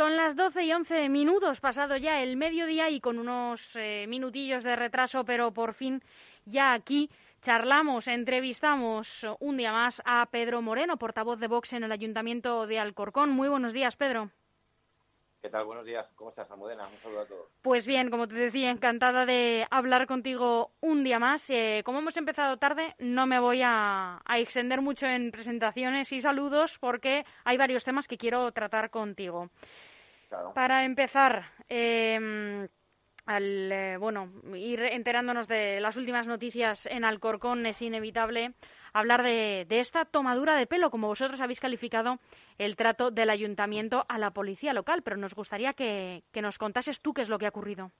Son las 12 y 11 minutos, pasado ya el mediodía y con unos eh, minutillos de retraso, pero por fin ya aquí charlamos, entrevistamos un día más a Pedro Moreno, portavoz de Vox en el Ayuntamiento de Alcorcón. Muy buenos días, Pedro. ¿Qué tal? Buenos días. ¿Cómo estás, Almudena? Un saludo a todos. Pues bien, como te decía, encantada de hablar contigo un día más. Eh, como hemos empezado tarde, no me voy a, extender mucho en presentaciones y saludos porque hay varios temas que quiero tratar contigo. Para empezar, em, al eh, bueno ir enterándonos de las últimas noticias en Alcorcón es inevitable hablar de, esta tomadura de pelo, como vosotros habéis calificado el trato del ayuntamiento a la policía local, pero nos gustaría que, nos contases tú qué es lo que ha ocurrido.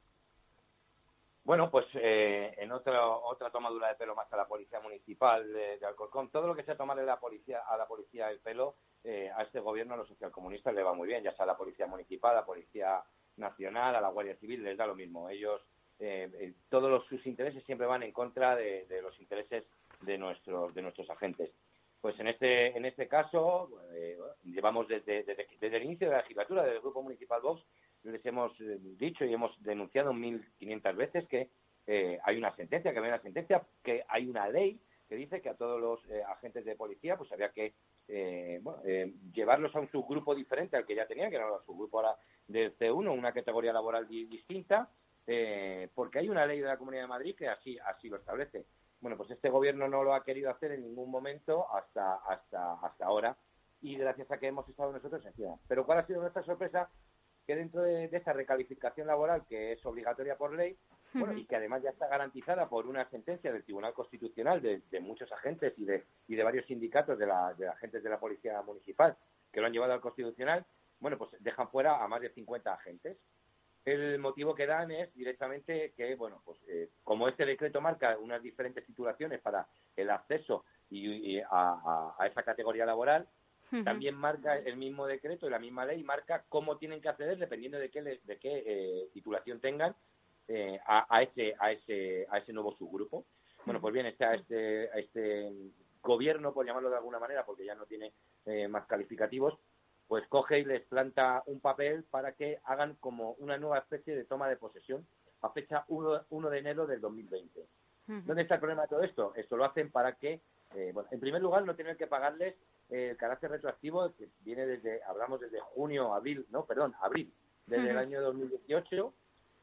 Bueno, pues eh, en otra otra tomadura de pelo más a la policía municipal de, Alcorcón, todo lo que sea tomarle la policía, a la policía el pelo, eh, a este gobierno, a los socialcomunistas, le va muy bien, ya sea a la policía municipal, a la policía nacional, a la Guardia Civil, les da lo mismo. Ellos, eh, todos sus intereses siempre van en contra de, de los intereses de nuestros, de nuestros agentes. Pues en este, en este caso, eh, llevamos desde, desde, el inicio de la legislatura del Grupo Municipal Vox, les hemos eh, dicho y hemos denunciado 1.500 veces que eh, hay una sentencia, que hay una sentencia, que hay una ley que dice que a todos los agentes de policía pues había que llevarlos a un subgrupo diferente al que ya tenían, que era el subgrupo ahora del C1, una categoría laboral distinta, porque hay una ley de la Comunidad de Madrid que así, así lo establece. Bueno, pues este gobierno no lo ha querido hacer en ningún momento hasta, hasta, hasta ahora y gracias a que hemos estado nosotros encima. Pero ¿cuál ha sido nuestra sorpresa? Que dentro de, esta recalificación laboral, que es obligatoria por ley, bueno, y que además ya está garantizada por una sentencia del Tribunal Constitucional de, muchos agentes y de, y de varios sindicatos de, la, de agentes de la Policía Municipal que lo han llevado al Constitucional, bueno, pues dejan fuera a más de 50 agentes. El motivo que dan es directamente que, bueno, pues eh, como este decreto marca unas diferentes titulaciones para el acceso y, a, esa categoría laboral, también marca el mismo decreto y la misma ley marca cómo tienen que acceder dependiendo de qué, de qué eh, titulación tengan eh, a, ese, a, ese, a ese nuevo subgrupo. Bueno, pues bien, está este, este gobierno, por llamarlo de alguna manera, porque ya no tiene más calificativos, pues coge y les planta un papel para que hagan como una nueva especie de toma de posesión a fecha 1, de enero del 2020. ¿Dónde está el problema de todo esto? Esto lo hacen para que, eh, bueno, en primer lugar, no tienen que pagarles el carácter retroactivo que viene desde, hablamos desde junio, abril, no, perdón, abril, desde el año 2018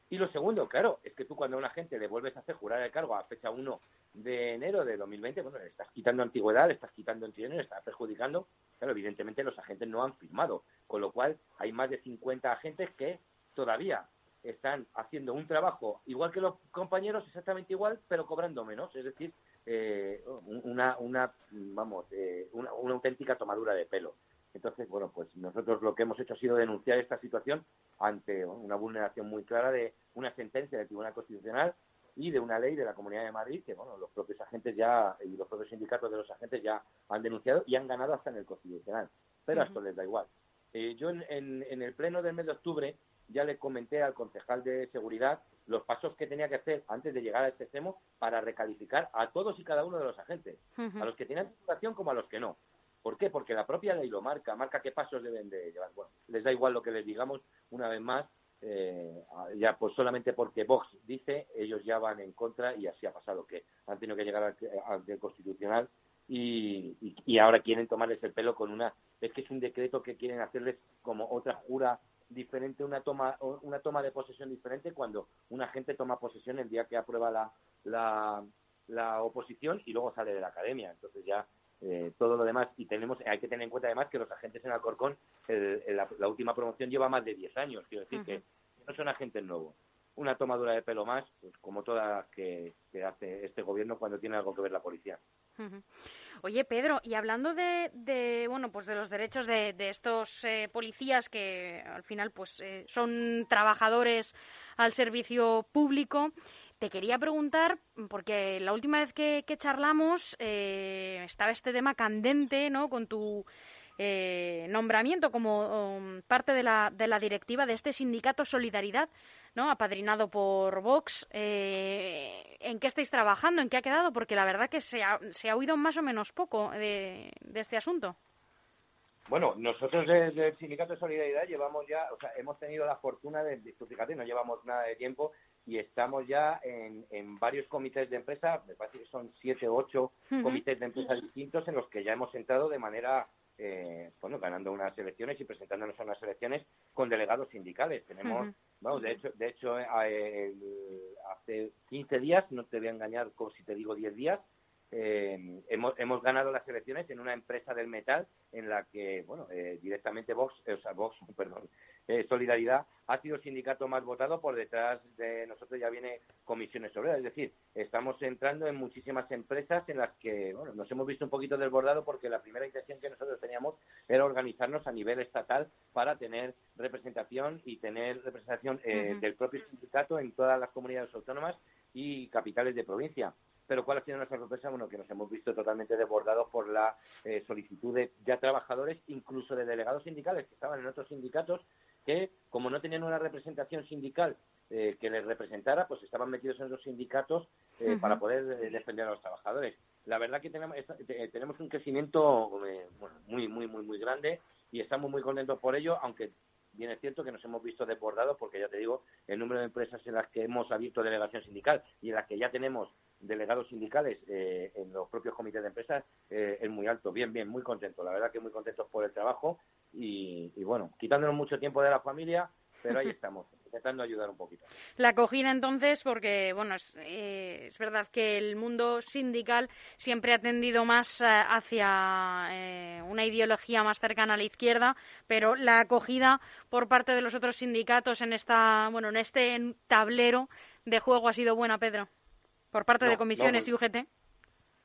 y lo segundo, claro, es que tú cuando a una gente le vuelves a hacer jurar el cargo a fecha 1 de enero de 2020, bueno, le estás quitando antigüedad, le estás quitando entidades, le estás perjudicando. Claro, evidentemente los agentes no han firmado, con lo cual hay más de 50 agentes que todavía están haciendo un trabajo igual que los compañeros, exactamente igual, pero cobrando menos. Es decir, eh, una, una, vamos, eh, una auténtica tomadura de pelo. Entonces, bueno, pues nosotros lo que hemos hecho ha sido denunciar esta situación ante una vulneración muy clara de una sentencia del Tribunal Constitucional y de una ley de la Comunidad de Madrid que, bueno, los propios agentes ya y los propios sindicatos de los agentes ya han denunciado y han ganado hasta en el Constitucional. Pero a esto les da igual. Eh, yo en, en, el pleno del mes de octubre ya le comenté al concejal de seguridad los pasos que tenía que hacer antes de llegar a este extremo para recalificar a todos y cada uno de los agentes, a los que tienen situación como a los que no. ¿Por qué? Porque la propia ley lo marca, marca qué pasos deben de llevar. Bueno, les da igual lo que les digamos, una vez más, eh, ya pues solamente porque Vox dice, ellos ya van en contra y así ha pasado, que han tenido que llegar al, Constitucional y, y, ahora quieren tomarles el pelo con una... Es que es un decreto que quieren hacerles como otra jura diferente, una toma, una toma de posesión diferente cuando una gente toma posesión el día que aprueba la, la, la oposición y luego sale de la academia. Entonces ya eh, todo lo demás. Y tenemos hay que tener en cuenta además que los agentes en Alcorcón, la, última promoción lleva más de 10 años, quiero decir que no son agentes nuevos. Una tomadura de pelo más, pues como todas que, que hace este gobierno cuando tiene algo que ver la policía. Oye, Pedro, y hablando de, bueno, pues de los derechos de, de estos eh, policías que al final pues eh, son trabajadores al servicio público, te quería preguntar, porque la última vez que, charlamos eh, estaba este tema candente, ¿no? Con tu eh, nombramiento como um, parte de la, de la directiva de este sindicato Solidaridad, ¿no? Apadrinado por Vox. Eh, ¿En qué estáis trabajando? ¿En qué ha quedado? Porque la verdad que se ha, se ha oído más o menos poco de, de este asunto. Bueno, nosotros desde el Sindicato de Solidaridad llevamos ya, o sea, hemos tenido la fortuna de, fíjate, no llevamos nada de tiempo y estamos ya en, varios comités de empresa, me parece que son siete o ocho comités de empresa distintos en los que ya hemos entrado de manera, eh, bueno, ganando unas elecciones y presentándonos a unas elecciones con delegados sindicales. Tenemos, vamos, de hecho, de hecho eh, hace 15 días, no te voy a engañar como si te digo 10 días, eh, hemos, hemos ganado las elecciones en una empresa del metal en la que, bueno, eh, directamente Vox, eh, o sea, Vox, perdón, eh, Solidaridad ha sido el sindicato más votado, por detrás de nosotros ya viene Comisiones Obreras, es decir, estamos entrando en muchísimas empresas en las que, bueno, nos hemos visto un poquito desbordados porque la primera intención que nosotros teníamos era organizarnos a nivel estatal para tener representación y tener representación del propio sindicato en todas las comunidades autónomas y capitales de provincia. Pero ¿cuál ha sido nuestra sorpresa? Bueno, que nos hemos visto totalmente desbordados por la eh, solicitud de ya trabajadores, incluso de delegados sindicales que estaban en otros sindicatos, que como no tenían una representación sindical eh, que les representara, pues estaban metidos en los sindicatos eh, para poder defender a los trabajadores. La verdad que tenemos, tenemos un crecimiento muy, muy, muy, muy grande y estamos muy contentos por ello, aunque bien es cierto que nos hemos visto desbordados porque ya te digo, el número de empresas en las que hemos abierto delegación sindical y en las que ya tenemos delegados sindicales eh, en los propios comités de empresas eh, es muy alto. Bien, bien, muy contento. La verdad que muy contentos por el trabajo y, y bueno, quitándonos mucho tiempo de la familia, pero ahí estamos intentando ayudar un poquito. La acogida entonces, porque bueno, es, eh, es, verdad que el mundo sindical siempre ha tendido más hacia eh, una ideología más cercana a la izquierda, pero la acogida por parte de los otros sindicatos en esta, bueno, en este tablero de juego ha sido buena, Pedro por parte de comisiones y UGT?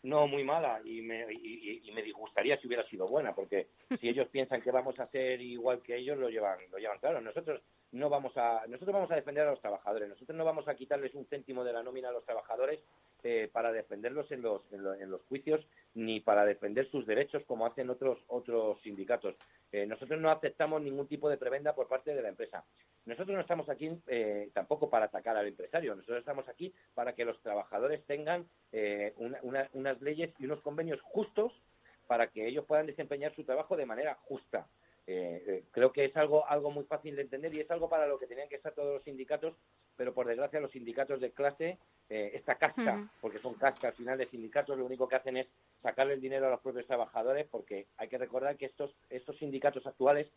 No, muy mala y me, y, me disgustaría si hubiera sido buena, porque si ellos piensan que vamos a ser igual que ellos, lo llevan, lo llevan claro. Nosotros no vamos a, nosotros vamos a defender a los trabajadores, nosotros no vamos a quitarles un céntimo de la nómina a los trabajadores eh, para defenderlos en los, en, los juicios ni para defender sus derechos como hacen otros otros sindicatos. Eh, nosotros no aceptamos ningún tipo de prebenda por parte de la empresa. Nosotros no estamos aquí eh, tampoco para atacar al empresario, nosotros estamos aquí para que los trabajadores tengan unas leyes y unos convenios justos para que ellos puedan desempeñar su trabajo de manera justa. Eh, eh, creo que es algo, algo muy fácil de entender y es algo para lo que tenían que estar todos los sindicatos, pero por desgracia los sindicatos de clase, eh, esta casca, porque son cascas al final de sindicatos, lo único que hacen es sacarle el dinero a los propios trabajadores, porque hay que recordar que estos, estos sindicatos actuales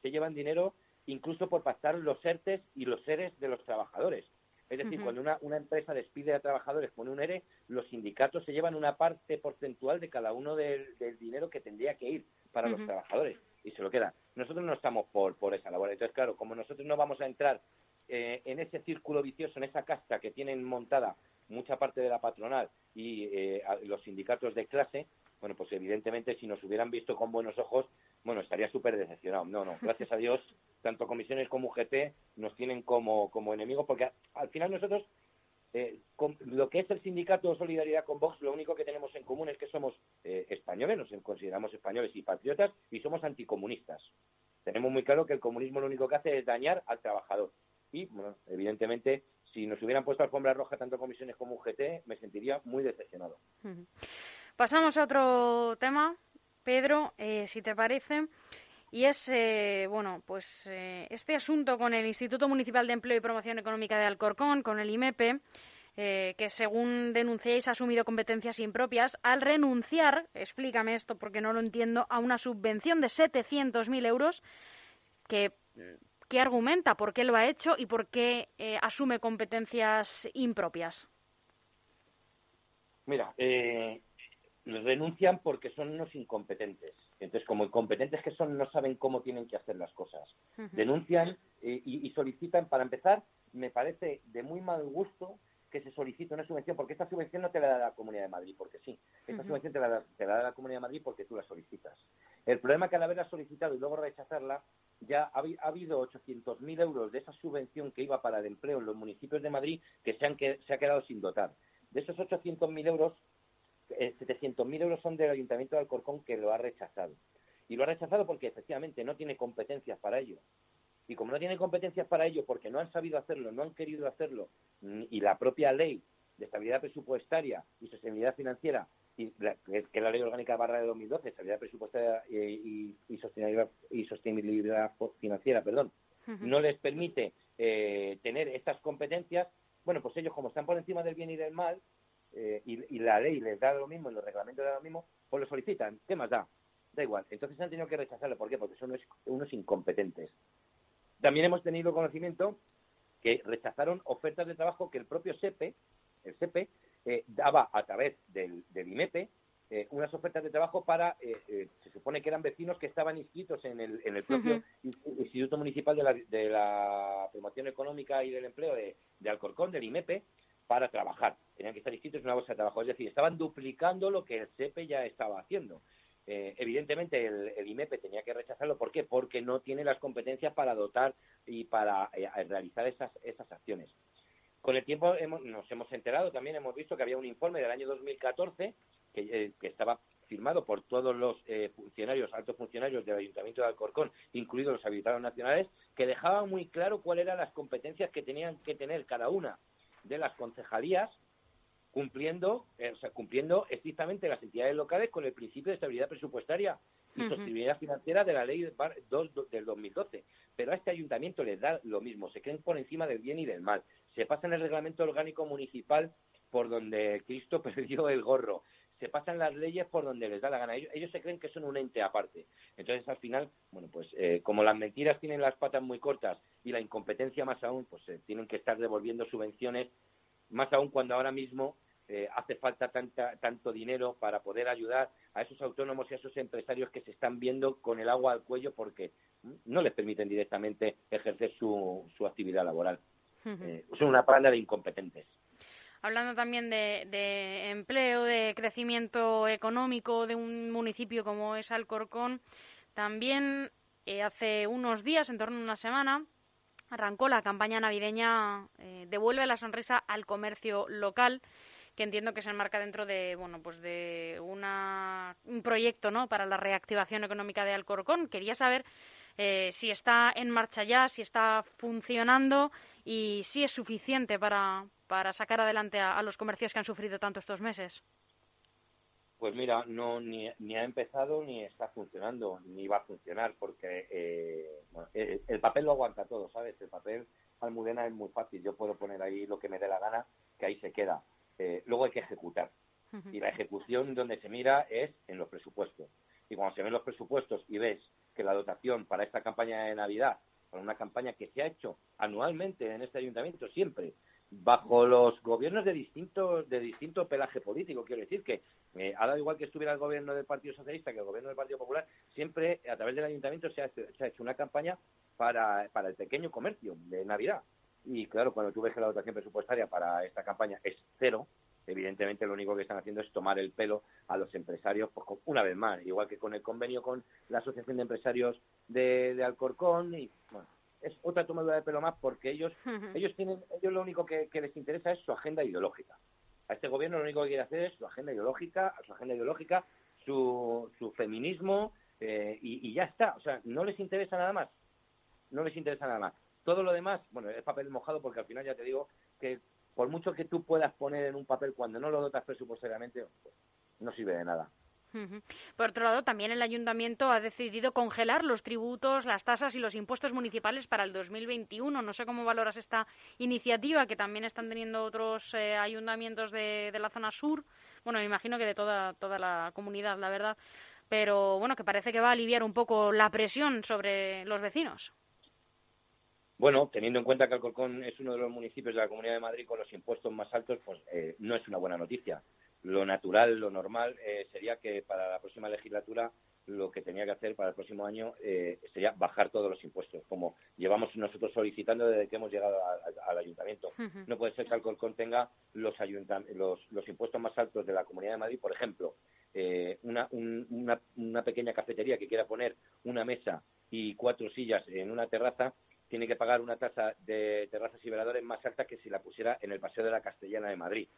se llevan dinero incluso por pactar los ERTES y los seres de los trabajadores. Es decir, cuando una, una, empresa despide a trabajadores con un ERE, los sindicatos se llevan una parte porcentual de cada uno del, dinero que tendría que ir para los trabajadores y se lo queda. Nosotros no estamos por, por esa labor. Entonces, claro, como nosotros no vamos a entrar eh, en ese círculo vicioso, en esa casta que tienen montada mucha parte de la patronal y eh, los sindicatos de clase, bueno, pues evidentemente si nos hubieran visto con buenos ojos, bueno, estaría súper decepcionado. No, no, gracias a Dios, tanto comisiones como UGT nos tienen como, como enemigos, porque al final nosotros eh, lo que es el sindicato solidaridad con Vox, lo único que tenemos en común es que somos eh, españoles, nos consideramos españoles y patriotas y somos anticomunistas. Tenemos muy claro que el comunismo lo único que hace es dañar al trabajador. Y, bueno, evidentemente, si nos hubieran puesto alfombra roja tanto comisiones como UGT, me sentiría muy decepcionado. Pasamos a otro tema, Pedro, eh, si te parece. Y es, bueno, pues este asunto con el Instituto Municipal de Empleo y Promoción Económica de Alcorcón, con el IMEPE, eh, que según denunciáis ha asumido competencias impropias al renunciar, explícame esto porque no lo entiendo, a una subvención de 700.000 euros que, argumenta por qué lo ha hecho y por qué eh, asume competencias impropias. Mira, eh, renuncian porque son unos incompetentes. Entonces, como incompetentes que son, no saben cómo tienen que hacer las cosas. Denuncian y, solicitan, para empezar, me parece de muy mal gusto que se solicite una subvención, porque esta subvención no te la da la Comunidad de Madrid, porque sí. Esta subvención te la, da, te la da la Comunidad de Madrid porque tú la solicitas. El problema es que al haberla solicitado y luego rechazarla, ya ha, habido 800.000 euros de esa subvención que iba para el empleo en los municipios de Madrid que se, han, que, se ha quedado sin dotar. De esos 800.000 euros, 700.000 eh, euros son del Ayuntamiento de Alcorcón que lo ha rechazado. Y lo ha rechazado porque efectivamente no tiene competencias para ello. Y como no tiene competencias para ello, porque no han sabido hacerlo, no han querido hacerlo, y la propia ley de estabilidad presupuestaria y sostenibilidad financiera y que es la Ley Orgánica barra de 2012, Estabilidad Presupuestaria y, y, sostenibilidad, y sostenibilidad financiera, perdón, no les permite eh, tener estas competencias, bueno, pues ellos como están por encima del bien y del mal, eh, y, la ley les da lo mismo, y los reglamentos les da lo mismo, pues lo solicitan. ¿Qué más da? Da igual. Entonces han tenido que rechazarlo. ¿Por qué? Porque son unos, incompetentes. También hemos tenido conocimiento que rechazaron ofertas de trabajo que el propio SEPE, el SEPE, eh, daba a través del, del IMEPE eh, unas ofertas de trabajo para, eh, se supone que eran vecinos que estaban inscritos en el, en el propio Instituto Municipal de la, de la, Promoción Económica y del Empleo de, de Alcorcón, del IMEPE, para trabajar. Tenían que estar inscritos en una bolsa de trabajo. Es decir, estaban duplicando lo que el SEPE ya estaba haciendo. Eh, evidentemente el, IMEPE tenía que rechazarlo. ¿Por qué? Porque no tiene las competencias para dotar y para eh, realizar esas, esas acciones. Con el tiempo nos hemos enterado, también hemos visto que había un informe del año 2014 que, eh, que estaba firmado por todos los funcionarios, altos funcionarios del Ayuntamiento de Alcorcón, incluidos los habilitados nacionales, que dejaba muy claro cuáles eran las competencias que tenían que tener cada una de las concejalías cumpliendo, eh, o sea, cumpliendo estrictamente las entidades locales con el principio de estabilidad presupuestaria y sostenibilidad financiera de la ley 2 del 2012. Pero a este ayuntamiento le da lo mismo, se creen por encima del bien y del mal. Se pasa en el reglamento orgánico municipal por donde Cristo perdió el gorro. Se pasan las leyes por donde les da la gana. Ellos, se creen que son un ente aparte. Entonces, al final, bueno, pues eh, como las mentiras tienen las patas muy cortas y la incompetencia más aún, pues eh, tienen que estar devolviendo subvenciones, más aún cuando ahora mismo eh, hace falta tanta, tanto dinero para poder ayudar a esos autónomos y a esos empresarios que se están viendo con el agua al cuello porque no les permiten directamente ejercer su, su actividad laboral. Eh, son una panda de incompetentes. Hablando también de, empleo, de crecimiento económico de un municipio como es Alcorcón, también eh, hace unos días, en torno a una semana, arrancó la campaña navideña Devuelve la sonrisa al comercio local que entiendo que se enmarca dentro de bueno pues de una, un proyecto no para la reactivación económica de Alcorcón. Quería saber eh, si está en marcha ya si está funcionando y si es suficiente para, para sacar adelante a, los comercios que han sufrido tanto estos meses pues mira, no ni, ni, ha empezado ni está funcionando, ni va a funcionar, porque eh, el, el, papel lo aguanta todo, ¿sabes? El papel Almudena es muy fácil, yo puedo poner ahí lo que me dé la gana, que ahí se queda. Eh, luego hay que ejecutar. Y la ejecución donde se mira es en los presupuestos. Y cuando se ven los presupuestos y ves que la dotación para esta campaña de Navidad, para una campaña que se ha hecho anualmente en este ayuntamiento, siempre bajo los gobiernos de distinto, de distinto pelaje político, quiero decir que eh, dado igual que estuviera el gobierno del Partido Socialista que el gobierno del Partido Popular, siempre a través del ayuntamiento se ha, se ha hecho una campaña para, para el pequeño comercio de Navidad. Y claro, cuando tú ves que la dotación presupuestaria para esta campaña es cero, evidentemente lo único que están haciendo es tomar el pelo a los empresarios, pues, una vez más, igual que con el convenio con la Asociación de Empresarios de, Alcorcón, y bueno, es otra tomadura de pelo más porque ellos, ellos tienen, ellos lo único que, les interesa es su agenda ideológica. A este gobierno lo único que quiere hacer es su agenda ideológica, su agenda ideológica, su, su feminismo, eh, y, y ya está. O sea, no les interesa nada más. No les interesa nada más. Todo lo demás, bueno, es papel mojado porque al final ya te digo que por mucho que tú puedas poner en un papel cuando no lo dotas presupuestariamente, pues, no sirve de nada. Por otro lado, también el ayuntamiento ha decidido congelar los tributos, las tasas y los impuestos municipales para el 2021. No sé cómo valoras esta iniciativa que también están teniendo otros eh, ayuntamientos de, de, la zona sur. Bueno, me imagino que de toda, toda la comunidad, la verdad. Pero bueno, que parece que va a aliviar un poco la presión sobre los vecinos. Bueno, teniendo en cuenta que Alcorcón es uno de los municipios de la Comunidad de Madrid con los impuestos más altos, pues eh, no es una buena noticia. Lo natural, lo normal eh, sería que para la próxima legislatura lo que tenía que hacer para el próximo año eh, sería bajar todos los impuestos, como llevamos nosotros solicitando desde que hemos llegado al ayuntamiento. No puede ser que Alcorcón tenga los, los, impuestos más altos de la Comunidad de Madrid, por ejemplo, una, una pequeña cafetería que quiera poner una mesa y cuatro sillas en una terraza tiene que pagar una tasa de terrazas y veladores más alta que si la pusiera en el Paseo de la Castellana de Madrid.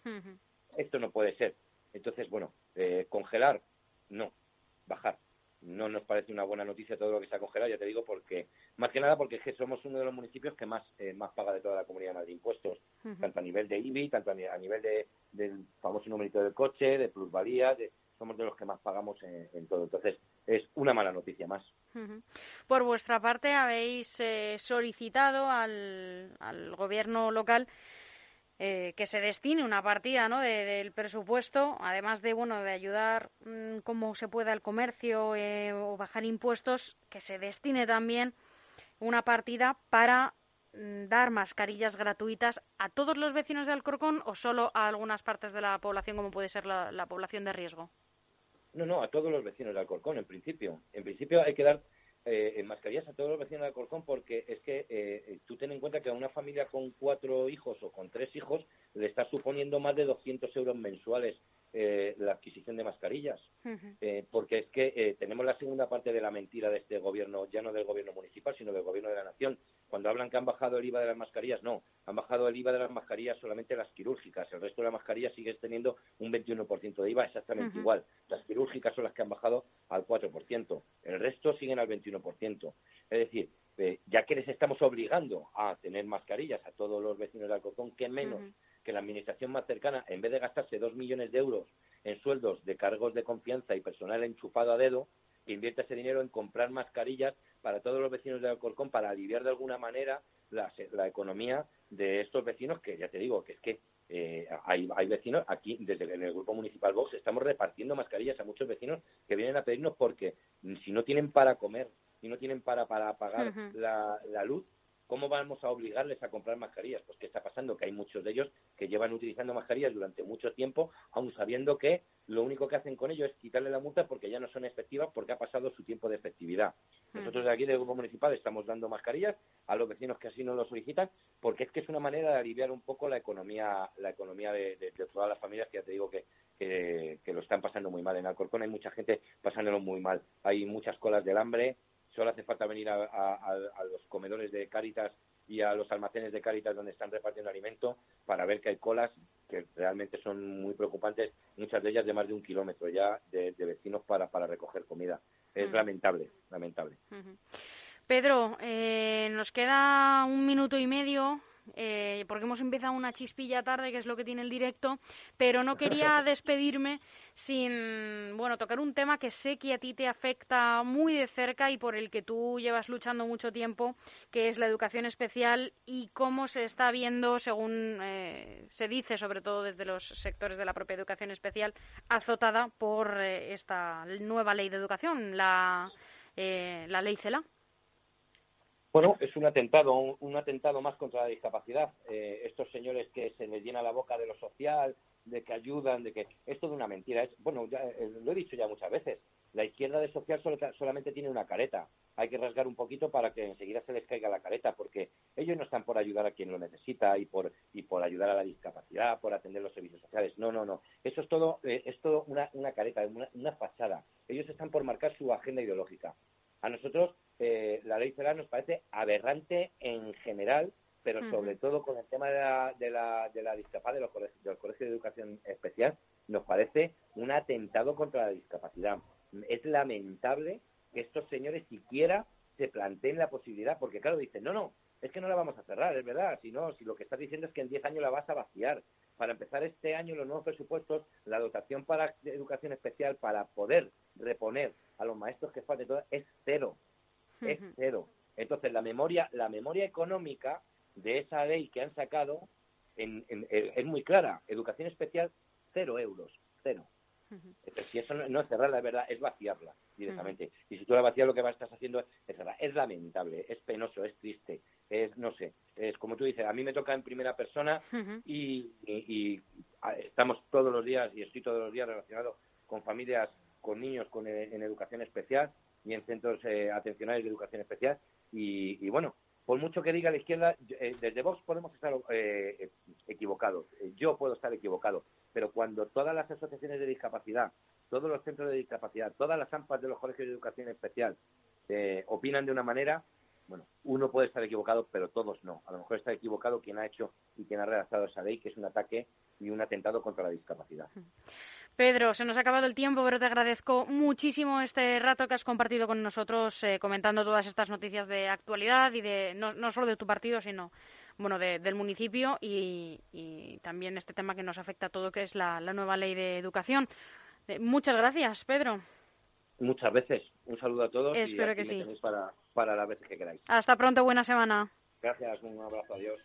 Esto no puede ser. Entonces, bueno, eh, congelar, no, bajar. no nos parece una buena noticia todo lo que se ha congelado, ya te digo, porque más que nada porque es que somos uno de los municipios que más eh, más paga de toda la comunidad de impuestos, tanto a nivel de IBI, tanto a, nivel de, del famoso numerito del coche, de plusvalía, somos de los que más pagamos en, todo. Entonces, es una mala noticia más. Por vuestra parte, habéis eh, solicitado al, gobierno local eh, que se destine una partida ¿no? del presupuesto, además de bueno de ayudar mm, como se pueda al comercio eh, o bajar impuestos, que se destine también una partida para mm, dar mascarillas gratuitas a todos los vecinos de Alcorcón o solo a algunas partes de la población, como puede ser la, población de riesgo. No, no, a todos los vecinos de Alcorcón, en principio. En principio hay que dar eh, mascarillas a todos los vecinos de Alcorcón porque es que eh, tú ten en cuenta que a una familia con cuatro hijos o con tres hijos le está suponiendo más de 200 euros mensuales eh, la adquisición de mascarillas, eh, porque es que eh, tenemos la segunda parte de la mentira de este gobierno, ya no del gobierno municipal, sino del gobierno de la nación. Cuando hablan que han bajado el IVA de las mascarillas, no, han bajado el IVA de las mascarillas solamente las quirúrgicas, el resto de las mascarillas sigue teniendo un 21% de IVA, exactamente igual. Las quirúrgicas son las que han bajado al 4%, el resto siguen al 21%. Es decir, ya que les estamos obligando a tener mascarillas a todos los vecinos de Alcorcón, que menos que la administración más cercana, en vez de gastarse dos millones de euros en sueldos de cargos de confianza y personal enchufado a dedo, que invierta ese dinero en comprar mascarillas para todos los vecinos de Alcorcón para aliviar de alguna manera la, economía de estos vecinos, que ya te digo, que es que eh, hay, hay, vecinos aquí, desde en el grupo municipal Vox, estamos repartiendo mascarillas a muchos vecinos que vienen a pedirnos porque si no tienen para comer, si no tienen para, para pagar la luz, ¿Cómo vamos a obligarles a comprar mascarillas? Pues ¿qué está pasando? Que hay muchos de ellos que llevan utilizando mascarillas durante mucho tiempo, aun sabiendo que lo único que hacen con ello es quitarle la multa porque ya no son efectivas porque ha pasado su tiempo de efectividad. Hmm. Nosotros de aquí del Grupo Municipal estamos dando mascarillas a los vecinos que así nos lo solicitan porque es que es una manera de aliviar un poco la economía la economía de, todas las familias que ya te digo que, que, lo están pasando muy mal. En Alcorcón hay mucha gente pasándolo muy mal. Hay muchas colas del hambre, Solo hace falta venir a, los comedores de Cáritas y a los almacenes de Cáritas donde están repartiendo alimento para ver que hay colas que realmente son muy preocupantes, muchas de ellas de más de un kilómetro ya de, vecinos para, para recoger comida. Es lamentable, lamentable. Pedro, eh, nos queda un minuto y medio eh, porque hemos empezado una chispilla tarde, que es lo que tiene el directo, pero no quería despedirme sin, bueno, tocar un tema que sé que a ti te afecta muy de cerca y por el que tú llevas luchando mucho tiempo, que es la educación especial y cómo se está viendo, según eh, se dice, sobre todo desde los sectores de la propia educación especial, azotada por eh, esta nueva ley de educación, la, la ley CELA. Bueno, es un atentado, un, atentado más contra la discapacidad. Eh, estos señores que se les llena la boca de lo social, de que ayudan, de que es toda una mentira. Es, bueno, ya, eh, lo he dicho ya muchas veces. La izquierda de social solamente tiene una careta. Hay que rasgar un poquito para que enseguida se les caiga la careta, porque ellos no están por ayudar a quien lo necesita y por y por ayudar a la discapacidad, por atender los servicios sociales. No, no, no. Eso es todo, eh, es todo una, una careta, una, una fachada. Ellos están por marcar su agenda ideológica. A nosotros eh, la ley federal nos parece aberrante en general, pero sobre todo con el tema de la, de la, de la discapacidad de los, colegios, de de educación especial, nos parece un atentado contra la discapacidad. Es lamentable que estos señores siquiera se planteen la posibilidad, porque claro, dicen, no, no, es que no la vamos a cerrar, es verdad, si no, si lo que estás diciendo es que en 10 años la vas a vaciar. Para empezar este año, los nuevos presupuestos, la dotación para educación especial para poder reponer a los maestros que falten todo es cero es cero. Entonces, la memoria, la memoria económica de esa ley que han sacado en, eh, es muy clara. Educación especial, cero euros, cero. si eso no, es cerrarla, es verdad, es vaciarla directamente. Y si tú la vacías, lo que estás haciendo es cerrarla. Es lamentable, es penoso, es triste, es, no sé, es como tú dices, a mí me toca en primera persona y, y, estamos todos los días, y estoy todos los días relacionado con familias, con niños con, eh, en educación especial, y en centros eh, atencionales de educación especial. Y, bueno, por mucho que diga la izquierda, eh, desde Vox podemos estar eh, equivocados, yo puedo estar equivocado, pero cuando todas las asociaciones de discapacidad, todos los centros de discapacidad, todas las AMPAs de los colegios de educación especial opinan de una manera, bueno, uno puede estar equivocado, pero todos no. A lo mejor está equivocado quien ha hecho y quien ha redactado esa ley, que es un ataque y un atentado contra la discapacidad. Pedro, se nos ha acabado el tiempo, pero te agradezco muchísimo este rato que has compartido con nosotros eh, comentando todas estas noticias de actualidad y de no, solo de tu partido, sino bueno del municipio y, también este tema que nos afecta a todo, que es la, nueva ley de educación. Eh, muchas gracias, Pedro. Muchas veces. Un saludo a todos Espero y que sí. para, para las veces que queráis. Hasta pronto, buena semana. Gracias, un abrazo, adiós.